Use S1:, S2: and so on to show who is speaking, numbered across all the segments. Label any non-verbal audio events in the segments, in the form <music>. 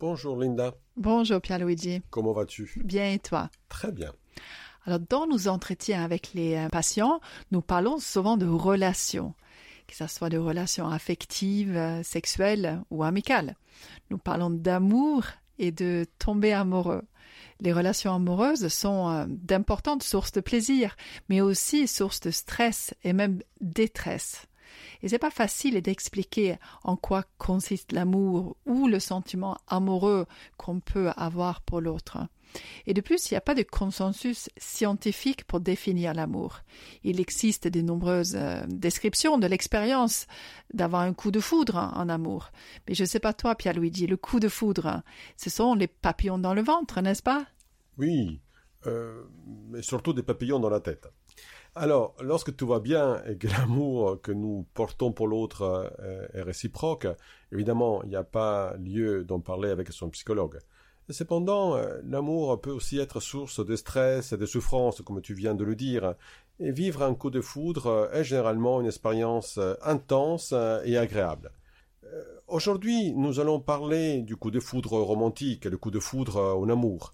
S1: Bonjour Linda.
S2: Bonjour Pierluigi.
S1: Comment vas-tu?
S2: Bien et toi?
S1: Très bien.
S2: Alors, dans nos entretiens avec les euh, patients, nous parlons souvent de relations, que ce soit de relations affectives, euh, sexuelles ou amicales. Nous parlons d'amour et de tomber amoureux. Les relations amoureuses sont euh, d'importantes sources de plaisir, mais aussi sources de stress et même détresse. Et c'est pas facile d'expliquer en quoi consiste l'amour ou le sentiment amoureux qu'on peut avoir pour l'autre. Et de plus, il n'y a pas de consensus scientifique pour définir l'amour. Il existe de nombreuses euh, descriptions de l'expérience d'avoir un coup de foudre en amour. Mais je ne sais pas toi, Pierluigi, le coup de foudre, ce sont les papillons dans le ventre, n'est-ce pas?
S1: Oui, euh, mais surtout des papillons dans la tête. Alors, lorsque tout va bien et que <laughs> l'amour que nous portons pour l'autre euh, est réciproque, évidemment, il n'y a pas lieu d'en parler avec son psychologue. Cependant, euh, l'amour peut aussi être source de stress et de souffrance, comme tu viens de le dire, et vivre un coup de foudre est généralement une expérience euh, intense et agréable. Aujourd'hui, nous allons parler du coup de foudre romantique, le coup de foudre en amour.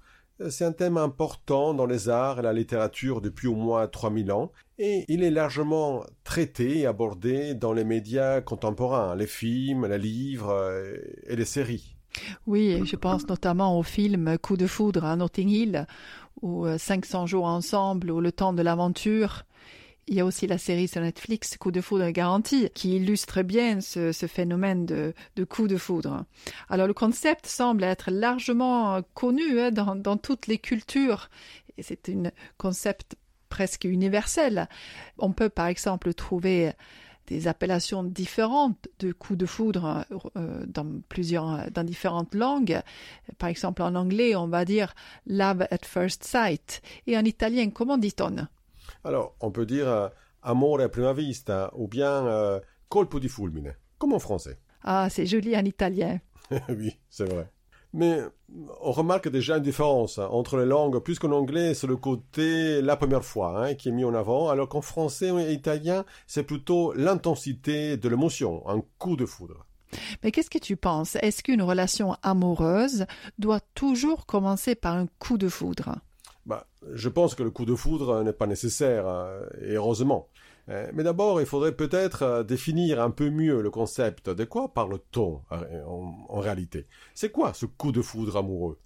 S1: C'est un thème important dans les arts et la littérature depuis au moins 3000 ans, et il est largement traité et abordé dans les médias contemporains, les films, les livres euh, et les séries.
S2: Oui, je pense notamment au film Coup de foudre à Notting Hill, ou 500 jours ensemble, ou Le temps de l'aventure, il y a aussi la série sur Netflix Coup de foudre garantie qui illustre bien ce, phénomène de, coup de foudre. Alors le concept semble être largement connu hein, dans, toutes les cultures et c'est un concept presque universel. On peut par exemple trouver des appellations différentes de coups de foudre euh, dans plusieurs dans différentes langues. Par exemple en anglais, on va dire love at first sight et en italien comment dit-on?
S1: Alors, on peut dire euh, amore a prima vista ou bien euh, colpo di fulmine, comme en français.
S2: Ah, c'est joli en italien. <laughs>
S1: oui, c'est vrai. Mais on remarque déjà une différence hein, entre les langues, puisqu'en anglais, c'est le côté la première fois hein, qui est mis en avant, alors qu'en français et italien, c'est plutôt l'intensité de l'émotion, un coup de foudre.
S2: Mais qu'est-ce que tu penses? Est-ce qu'une relation amoureuse doit toujours commencer par un coup de foudre?
S1: Bah, je pense que le coup de foudre n'est pas nécessaire, hein, et heureusement. Euh, mais d'abord, il faudrait peut-être euh, définir un peu mieux le concept. De quoi parle-t-on euh, en, réalité? C'est quoi ce coup de foudre amoureux?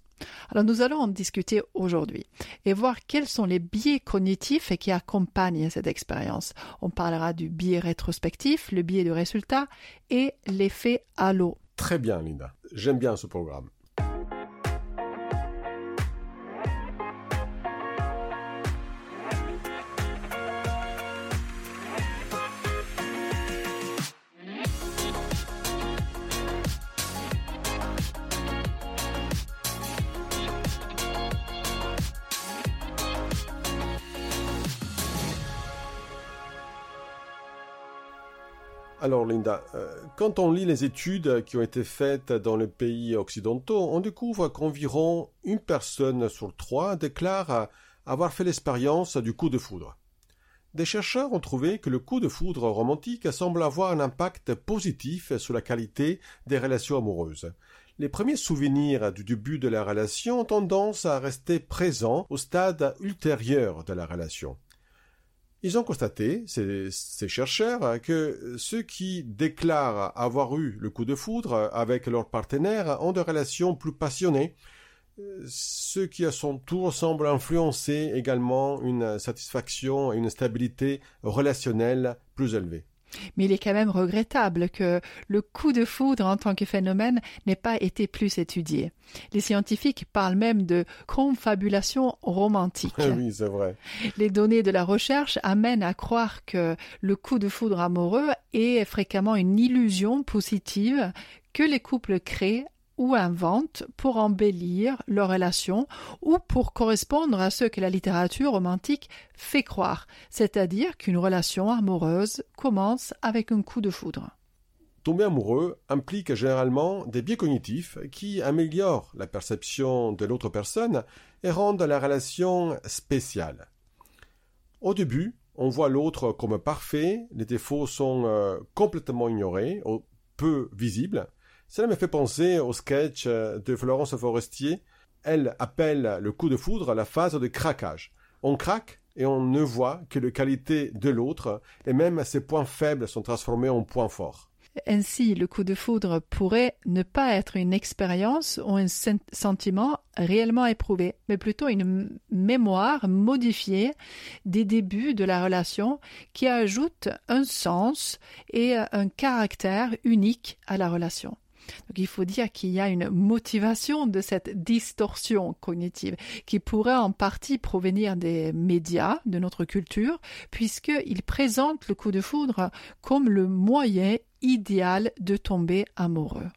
S2: Alors nous allons en discuter aujourd'hui et voir quels sont les biais cognitifs qui accompagnent cette expérience. On parlera du biais rétrospectif, le biais de résultat et l'effet halo.
S1: Très bien Linda, j'aime bien ce programme. Alors Linda, euh, quand on lit les études qui ont été faites dans les pays occidentaux, on découvre qu'environ une personne sur trois déclare avoir fait l'expérience du coup de foudre. Des chercheurs ont trouvé que le coup de foudre romantique semble avoir un impact positif sur la qualité des relations amoureuses. Les premiers souvenirs du début de la relation ont tendance à rester présents au stade ultérieur de la relation. Ils ont constaté, ces, chercheurs, que ceux qui déclarent avoir eu le coup de foudre avec leur partenaire ont des relations plus passionnées, ce qui à son tour semble influencer également une satisfaction et une stabilité relationnelle plus élevée.
S2: Mais il est quand même regrettable que le coup de foudre en tant que phénomène n'ait pas été plus étudié. Les scientifiques parlent même de confabulation romantique.
S1: oui, c'est vrai.
S2: Les données de la recherche amènent à croire que le coup de foudre amoureux est fréquemment une illusion positive que les couples créent ou inventent pour embellir leur relation ou pour correspondre à ce que la littérature romantique fait croire, c'est-à-dire qu'une relation amoureuse commence avec un coup de foudre.
S1: Tomber amoureux implique généralement des biais cognitifs qui améliorent la perception de l'autre personne et rendent la relation spéciale. Au début, on voit l'autre comme parfait, les défauts sont euh, complètement ignorés peu visibles, Cela me fait penser au sketch de Florence Forestier. Elle appelle le coup de foudre la phase de craquage. On craque et on ne voit que les qualités de l'autre, et même ses points faibles sont transformés en points forts.
S2: Ainsi, le coup de foudre pourrait ne pas être une expérience ou un sentiment réellement éprouvé, mais plutôt une mémoire modifiée des débuts de la relation qui ajoute un sens et un caractère unique à la relation. Il faut dire qu'il y a une motivation de cette distorsion cognitive qui pourrait en partie provenir des médias, de notre culture, puisqu'ils présentent le coup de foudre comme le moyen idéal de tomber amoureux.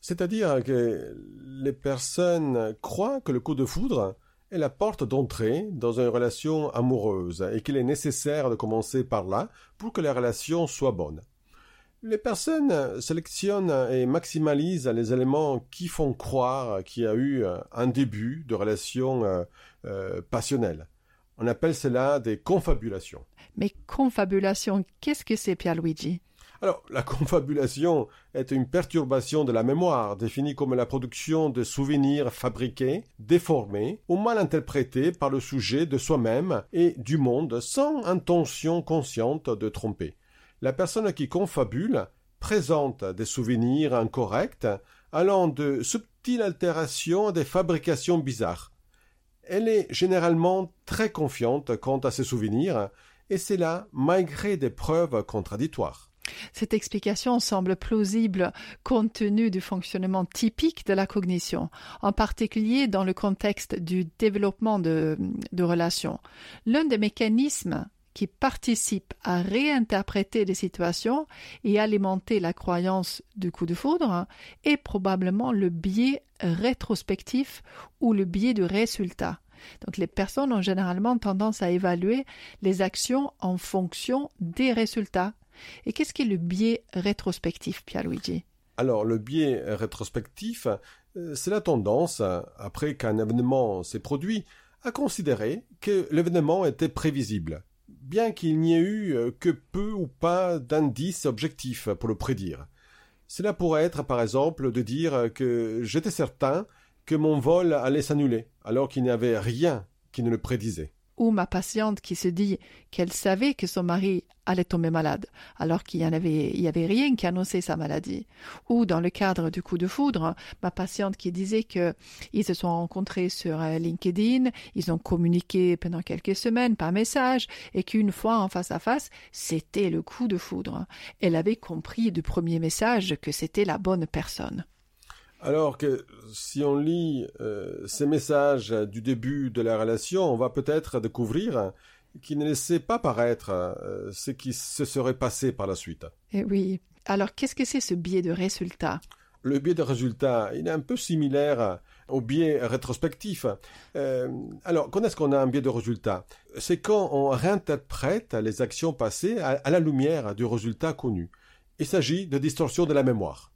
S1: C'est-à-dire que les personnes croient que le coup de foudre est la porte d'entrée dans une relation amoureuse et qu'il est nécessaire de commencer par là pour que la relation soit bonne. Les personnes sélectionnent et maximalisent les éléments qui font croire qu'il y a eu un début de relation euh, euh, passionnelle. On appelle cela des confabulations.
S2: Mais confabulation, qu'est-ce que c'est, Pierluigi
S1: alors, la confabulation est une perturbation de la mémoire, définie comme la production de souvenirs fabriqués, déformés ou mal interprétés par le sujet de soi-même et du monde sans intention consciente de tromper. La personne qui confabule présente des souvenirs incorrects allant de subtiles altérations à des fabrications bizarres. Elle est généralement très confiante quant à ses souvenirs, et c'est là malgré des preuves contradictoires.
S2: Cette explication semble plausible compte tenu du fonctionnement typique de la cognition, en particulier dans le contexte du développement de, relations. L'un des mécanismes qui participent à réinterpréter les situations et alimenter la croyance du coup de foudre est probablement le biais rétrospectif ou le biais du résultat. Donc les personnes ont généralement tendance à évaluer les actions en fonction des résultats. Et qu'est-ce qu'est le biais rétrospectif, Pierluigi
S1: Alors, le biais rétrospectif, euh, c'est la tendance, après qu'un événement s'est produit, à considérer que l'événement était prévisible, bien qu'il n'y ait eu euh, que peu ou pas d'indices objectifs pour le prédire. Cela pourrait être, par exemple, de dire que j'étais certain que mon vol allait s'annuler, alors qu'il n'y avait rien qui ne le prédisait
S2: ou ma patiente qui se dit qu'elle savait que son mari allait tomber malade, alors qu'il n'y avait, rien qui annonçait sa maladie. Ou dans le cadre du coup de foudre, ma patiente qui disait que ils se sont rencontrés sur euh, LinkedIn, ils ont communiqué pendant quelques semaines par message, et qu'une fois en face à face, c'était le coup de foudre. Elle avait compris du premier message que c'était la bonne personne.
S1: Alors que si on lit euh, ces messages du début de la relation, on va peut-être découvrir qu'il ne laissait pas paraître euh, ce qui se serait passé par la suite.
S2: Eh oui. Alors qu'est-ce que c'est ce biais de résultat?
S1: Le biais de résultat, il est un peu similaire au biais rétrospectif. Euh, alors, quand est-ce qu'on a un biais de résultat? C'est quand on réinterprète les actions passées à la lumière du résultat connu. Il s'agit de distorsion de la mémoire.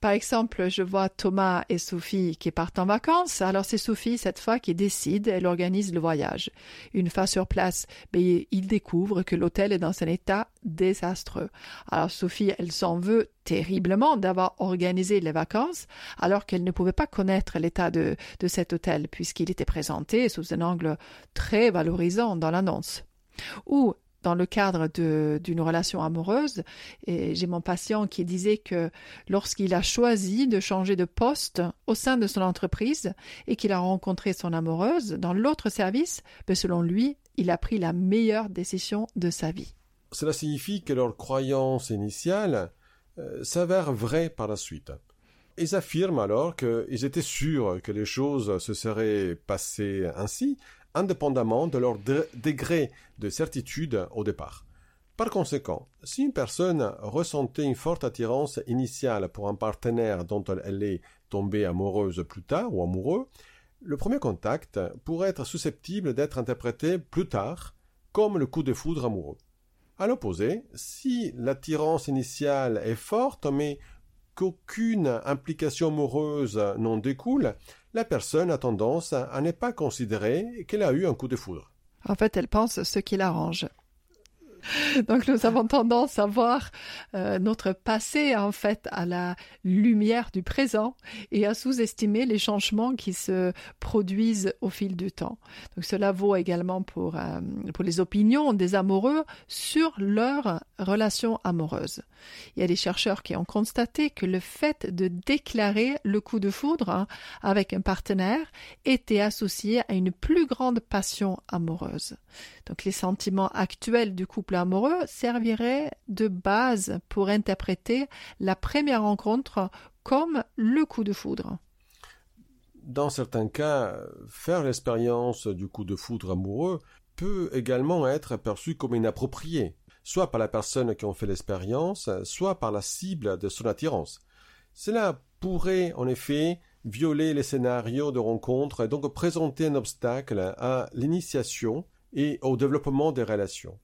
S2: Par exemple, je vois Thomas et Sophie qui partent en vacances, alors c'est Sophie cette fois qui décide, elle organise le voyage. Une fois sur place, ben, il découvre que l'hôtel est dans un état désastreux. Alors Sophie, elle s'en veut terriblement d'avoir organisé les vacances alors qu'elle ne pouvait pas connaître l'état de, de cet hôtel puisqu'il était présenté sous un angle très valorisant dans l'annonce. Ou dans le cadre d'une relation amoureuse. Et j'ai mon patient qui disait que lorsqu'il a choisi de changer de poste au sein de son entreprise et qu'il a rencontré son amoureuse dans l'autre service, ben, selon lui, il a pris la meilleure décision de sa vie.
S1: Cela signifie que leur croyance initiale euh, s'avère vraie par la suite. Ils affirment alors qu'ils étaient sûrs que les choses se seraient passées ainsi, indépendamment de leur degré de certitude au départ. Par conséquent, si une personne ressentait une forte attirance initiale pour un partenaire dont elle est tombée amoureuse plus tard ou amoureux, le premier contact pourrait être susceptible d'être interprété plus tard comme le coup de foudre amoureux. À l'opposé, si l'attirance initiale est forte mais qu'aucune implication amoureuse n'en découle, la personne a tendance à ne pas considérer qu'elle a eu un coup de foudre.
S2: En fait, elle pense ce qui l'arrange. <laughs> Donc nous avons tendance à voir euh, notre passé en fait à la lumière du présent et à sous-estimer les changements qui se produisent au fil du temps. Donc cela vaut également pour, euh, pour les opinions des amoureux sur leur relation amoureuse. Il y a des chercheurs qui ont constaté que le fait de déclarer le coup de foudre hein, avec un partenaire était associé à une plus grande passion amoureuse. Donc les sentiments actuels du couple amoureux servirait de base pour interpréter la première rencontre comme le coup de foudre.
S1: Dans certains cas, faire l'expérience du coup de foudre amoureux peut également être perçu comme inapproprié, soit par la personne qui en fait l'expérience, soit par la cible de son attirance. Cela pourrait en effet violer les scénarios de rencontre et donc présenter un obstacle à l'initiation et au développement des relations.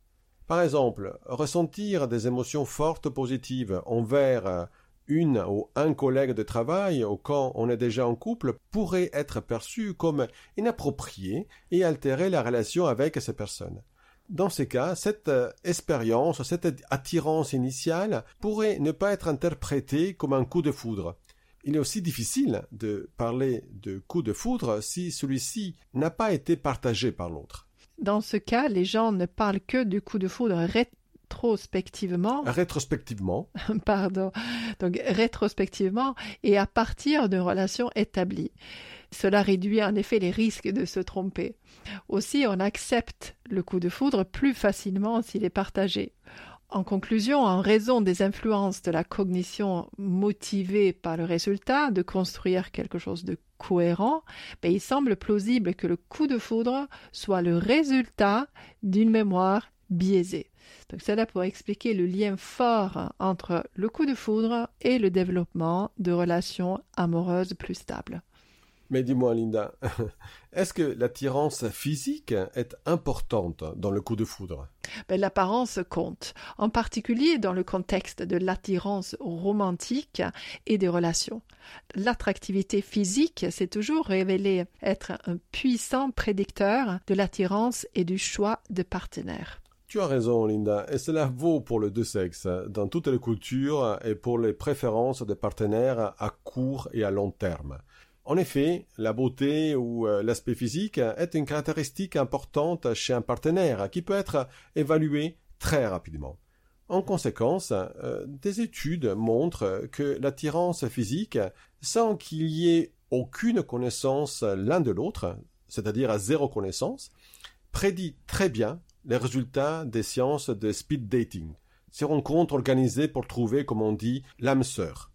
S1: Par exemple, ressentir des émotions fortes positives envers une ou un collègue de travail ou quand on est déjà en couple pourrait être perçu comme inapproprié et altérer la relation avec ces personnes. Dans ces cas, cette expérience, cette attirance initiale pourrait ne pas être interprétée comme un coup de foudre. Il est aussi difficile de parler de coup de foudre si celui-ci n'a pas été partagé par l'autre.
S2: Dans ce cas, les gens ne parlent que du coup de foudre rétrospectivement. <laughs>
S1: Rétrospectivement.
S2: Pardon. Donc rétrospectivement et à partir d'une relation établie. Cela réduit en effet les risques de se tromper. Aussi, on accepte le coup de foudre plus facilement s'il est partagé. En conclusion, en raison des influences de la cognition motivée par le résultat de construire quelque chose de cohérent, ben, il semble plausible que le coup de foudre soit le résultat d'une mémoire biaisée. Donc cela pour expliquer le lien fort entre le coup de foudre et le développement de relations amoureuses plus stables.
S1: Mais dis-moi, Linda, <laughs> est-ce que l'attirance physique est importante dans le coup de foudre?
S2: Ben, L'apparence compte, en particulier dans le contexte de l'attirance romantique et des relations. L'attractivité physique s'est toujours révélée être un puissant prédicteur de l'attirance et du choix de partenaires.
S1: Tu as raison, Linda, et cela vaut pour les deux sexes, dans toutes les cultures et pour les préférences des partenaires à court et à long terme. En effet, la beauté ou euh, l'aspect physique est une caractéristique importante chez un partenaire qui peut être évalué très rapidement. En conséquence, euh, des études montrent que l'attirance physique, sans qu'il y ait aucune connaissance l'un de l'autre, c'est-à-dire à zéro connaissance, prédit très bien les résultats des sciences de speed dating, ces rencontres organisées pour trouver, comme on dit, l'âme sœur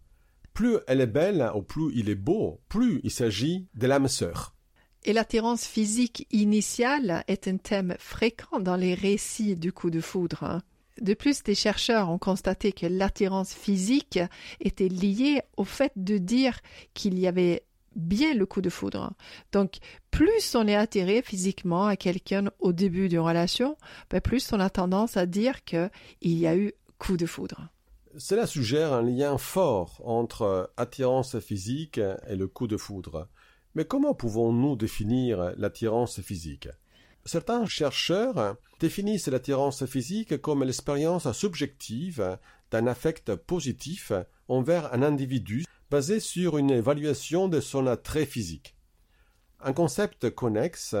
S1: plus elle est belle ou plus il est beau, plus il s'agit de l'âme sœur.
S2: Et l'attirance physique initiale est un thème fréquent dans les récits du coup de foudre. Hein. De plus, des chercheurs ont constaté que l'attirance physique était liée au fait de dire qu'il y avait bien le coup de foudre. Donc, plus on est attiré physiquement à quelqu'un au début d'une relation, ben, plus on a tendance à dire qu'il y a eu coup de foudre.
S1: Cela suggère un lien fort entre attirance physique et le coup de foudre. Mais comment pouvons-nous définir l'attirance physique? Certains chercheurs définissent l'attirance physique comme l'expérience subjective d'un affect positif envers un individu basé sur une évaluation de son attrait physique. Un concept connexe,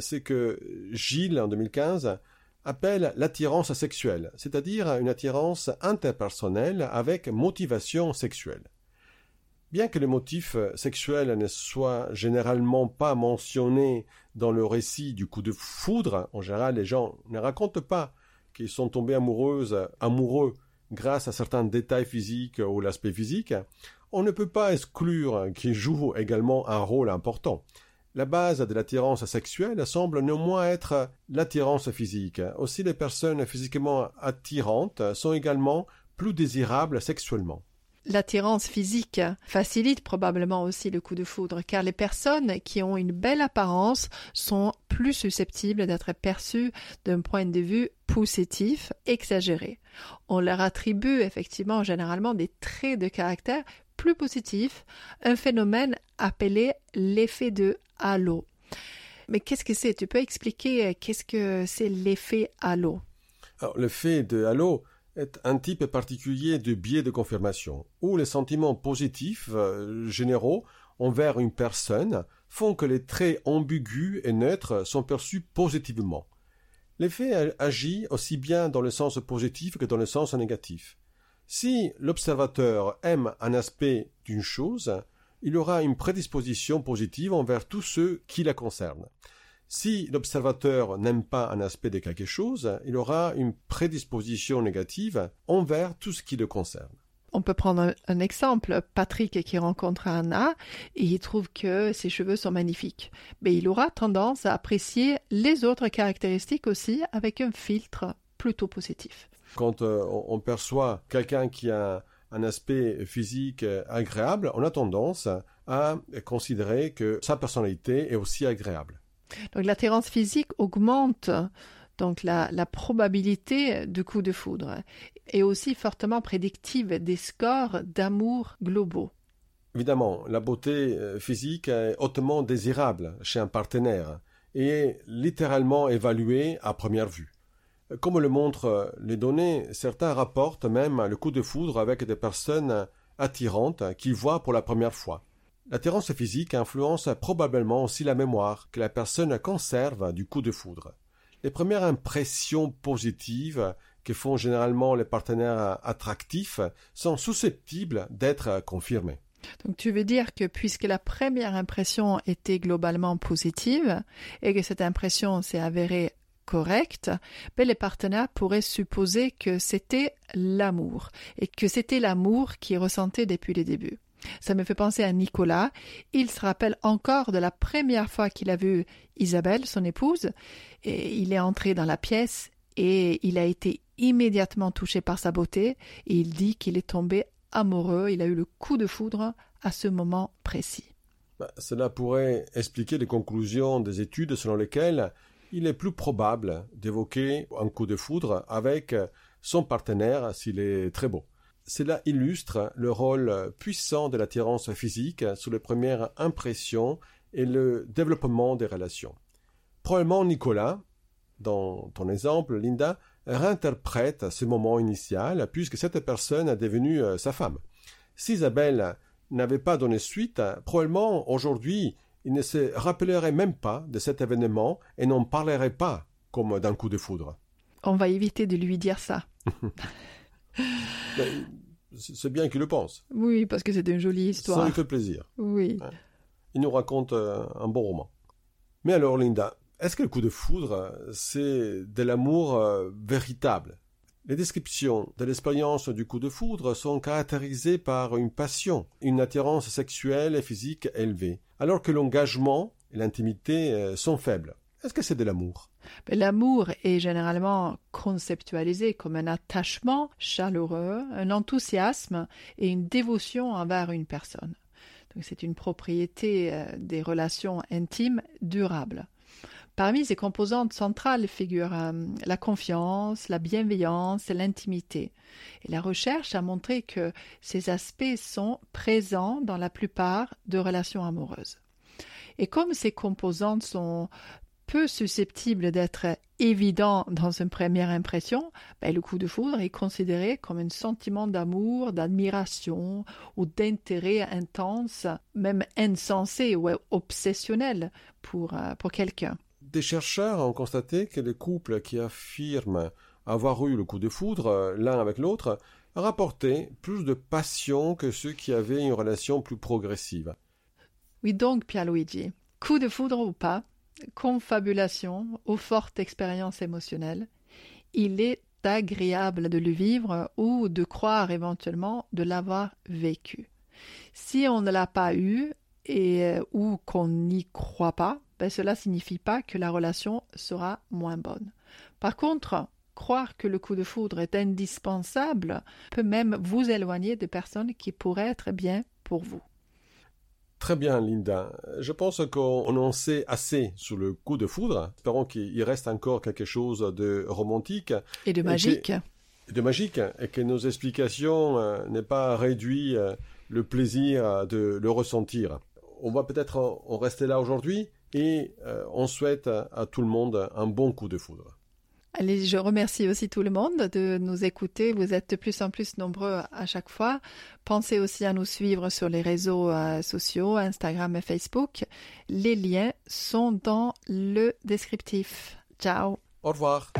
S1: c'est que Gilles, en 2015, appelle l'attirance sexuelle, c'est-à-dire une attirance interpersonnelle avec motivation sexuelle. Bien que le motif sexuel ne soit généralement pas mentionné dans le récit du coup de foudre, en général les gens ne racontent pas qu'ils sont tombés amoureuses, amoureux grâce à certains détails physiques ou l'aspect physique, on ne peut pas exclure qu'il joue également un rôle important. La base de l'attirance sexuelle semble néanmoins être l'attirance physique. Aussi les personnes physiquement attirantes sont également plus désirables sexuellement.
S2: L'attirance physique facilite probablement aussi le coup de foudre, car les personnes qui ont une belle apparence sont plus susceptibles d'être perçues d'un point de vue positif, exagéré. On leur attribue effectivement généralement des traits de caractère plus positifs, un phénomène appelé l'effet de halo. Mais qu'est-ce que c'est? Tu peux expliquer euh, qu'est-ce que c'est l'effet halo?
S1: L'effet de halo est un type particulier de biais de confirmation, où les sentiments positifs euh, généraux envers une personne font que les traits ambigus et neutres sont perçus positivement. L'effet agit aussi bien dans le sens positif que dans le sens négatif. Si l'observateur aime un aspect d'une chose, il aura une prédisposition positive envers tous ceux qui la concernent. Si l'observateur n'aime pas un aspect de quelque chose, il aura une prédisposition négative envers tout ce qui le concerne.
S2: On peut prendre un, exemple. Patrick qui rencontre Anna et il trouve que ses cheveux sont magnifiques. Mais il aura tendance à apprécier les autres caractéristiques aussi avec un filtre plutôt positif.
S1: Quand euh, on perçoit quelqu'un qui a un aspect physique agréable, on a tendance à considérer que sa personnalité est aussi agréable.
S2: Donc l'attirance physique augmente donc la, probabilité du coup de foudre est aussi fortement prédictive des scores d'amour globaux.
S1: Évidemment, la beauté euh, physique est hautement désirable chez un partenaire et est littéralement évaluée à première vue. Comme le montrent les données, certains rapportent même le coup de foudre avec des personnes attirantes qu'ils voient pour la première fois. L'attirance physique influence probablement aussi la mémoire que la personne conserve du coup de foudre. Les premières impressions positives que font généralement les partenaires attractifs sont susceptibles d'être confirmées.
S2: Donc tu veux dire que puisque la première impression était globalement positive et que cette impression s'est avérée correcte, ben les partenaires pourraient supposer que c'était l'amour et que c'était l'amour qu'ils ressentaient depuis le début. Ça me fait penser à Nicolas. Il se rappelle encore de la première fois qu'il a vu Isabelle, son épouse, et il est entré dans la pièce et il a été immédiatement touché par sa beauté et il dit qu'il est tombé amoureux, il a eu le coup de foudre à ce moment précis.
S1: Bah, cela pourrait expliquer les conclusions des études selon lesquelles il est plus probable d'évoquer un coup de foudre avec son partenaire s'il est très beau. Cela illustre le rôle puissant de l'attirance physique sur les premières impressions et le développement des relations. Probablement Nicolas, dans ton exemple, Linda, réinterprète ce moment initial puisque cette personne est devenue euh, sa femme. Si Isabelle n'avait pas donné suite, probablement aujourd'hui il ne se rappellerait même pas de cet événement et n'en parlerait pas comme d'un coup de foudre.
S2: On va éviter de lui dire ça. <laughs>
S1: c'est bien qu'il le pense.
S2: Oui, parce que c'est une jolie histoire.
S1: Ça lui fait plaisir.
S2: Oui.
S1: Il nous raconte euh, un bon roman. Mais alors, Linda, est-ce que le coup de foudre, c'est de l'amour euh, véritable? Les descriptions de l'expérience du coup de foudre sont caractérisées par une passion, une attirance sexuelle et physique élevée, alors que l'engagement et l'intimité euh, sont faibles. Est-ce que c'est de l'amour?
S2: L'amour est généralement conceptualisé comme un attachement chaleureux, un enthousiasme et une dévotion envers une personne. c'est une propriété euh, des relations intimes durables. Parmi ces composantes centrales figurent euh, la confiance, la bienveillance et l'intimité. Et la recherche a montré que ces aspects sont présents dans la plupart de relations amoureuses. Et comme ces composantes sont peu susceptible d'être évident dans une première impression, ben, le coup de foudre est considéré comme un sentiment d'amour, d'admiration ou d'intérêt intense, même insensé ou obsessionnel pour, euh, pour quelqu'un.
S1: Des chercheurs ont constaté que les couples qui affirment avoir eu le coup de foudre euh, l'un avec l'autre rapportaient plus de passion que ceux qui avaient une relation plus progressive.
S2: Oui donc, Pierluigi, coup de foudre ou pas, confabulation aux fortes expériences émotionnelles, il est agréable de le vivre ou de croire éventuellement de l'avoir vécu. Si on ne l'a pas eu et euh, ou qu'on n'y croit pas, ben cela signifie pas que la relation sera moins bonne. Par contre, croire que le coup de foudre est indispensable peut même vous éloigner de personnes qui pourraient être bien pour vous.
S1: Très bien, Linda. Je pense qu'on en sait assez sur le coup de foudre. Espérons qu'il reste encore quelque chose de romantique.
S2: Et de magique.
S1: de magique. Et que nos explications euh, n'aient pas réduit euh, le plaisir de le ressentir. On va peut-être en rester là aujourd'hui et euh, on souhaite à tout le monde un bon coup de foudre.
S2: Allez, je remercie aussi tout le monde de nous écouter. Vous êtes de plus en plus nombreux à chaque fois. Pensez aussi à nous suivre sur les réseaux euh, sociaux, Instagram et Facebook. Les liens sont dans le descriptif. Ciao.
S1: Au revoir.